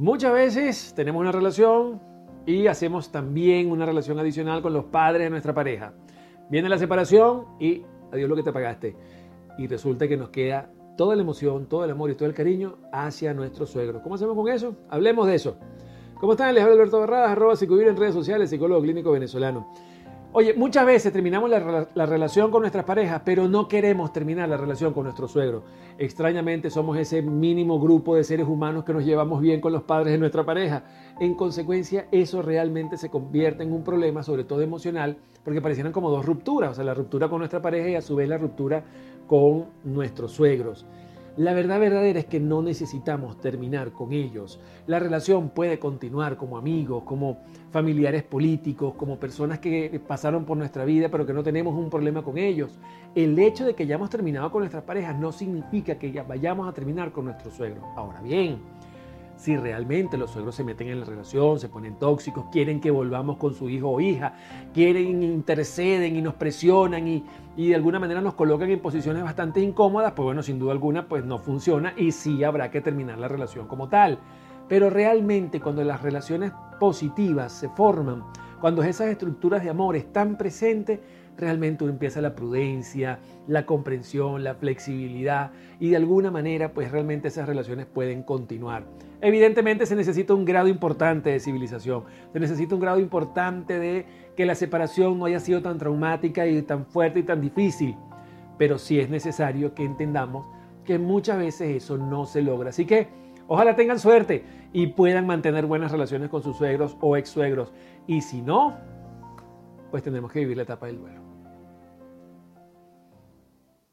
Muchas veces tenemos una relación y hacemos también una relación adicional con los padres de nuestra pareja. Viene la separación y adiós lo que te pagaste. Y resulta que nos queda toda la emoción, todo el amor y todo el cariño hacia nuestro suegro. ¿Cómo hacemos con eso? Hablemos de eso. ¿Cómo están? Les habla Alberto Barradas, arroba psicovir en redes sociales, psicólogo clínico venezolano. Oye, muchas veces terminamos la, la, relación con nuestras parejas, pero no queremos terminar la relación con nuestro suegro. Extrañamente somos ese mínimo grupo de seres humanos que nos llevamos bien con los padres de nuestra pareja. En consecuencia, eso realmente se convierte en un problema, sobre todo emocional, porque parecieran como dos rupturas, o sea, la ruptura con nuestra pareja y a su vez la ruptura con nuestros suegros. La verdad verdadera es que no necesitamos terminar con ellos. La relación puede continuar como amigos, como familiares políticos, como personas que pasaron por nuestra vida pero que no tenemos un problema con ellos. El hecho de que hayamos terminado con nuestras parejas no significa que ya vayamos a terminar con nuestros suegros. Ahora bien, si realmente los suegros se meten en la relación, se ponen tóxicos, quieren que volvamos con su hijo o hija, quieren, interceden y nos presionan y, y, de alguna manera nos colocan en posiciones bastante incómodas, pues bueno, sin duda alguna, pues no funciona y sí habrá que terminar la relación como tal. Pero realmente cuando las relaciones positivas se forman, cuando esas estructuras de amor están presentes, realmente empieza la prudencia, la comprensión, la flexibilidad y de alguna manera pues realmente esas relaciones pueden continuar. Evidentemente se necesita un grado importante de civilización, se necesita un grado importante de que la separación no haya sido tan traumática y tan fuerte y tan difícil, pero sí es necesario que entendamos que muchas veces eso no se logra. Así que ojalá tengan suerte y puedan mantener buenas relaciones con sus suegros o ex suegros. Y si no, pues tenemos que vivir la etapa del duelo.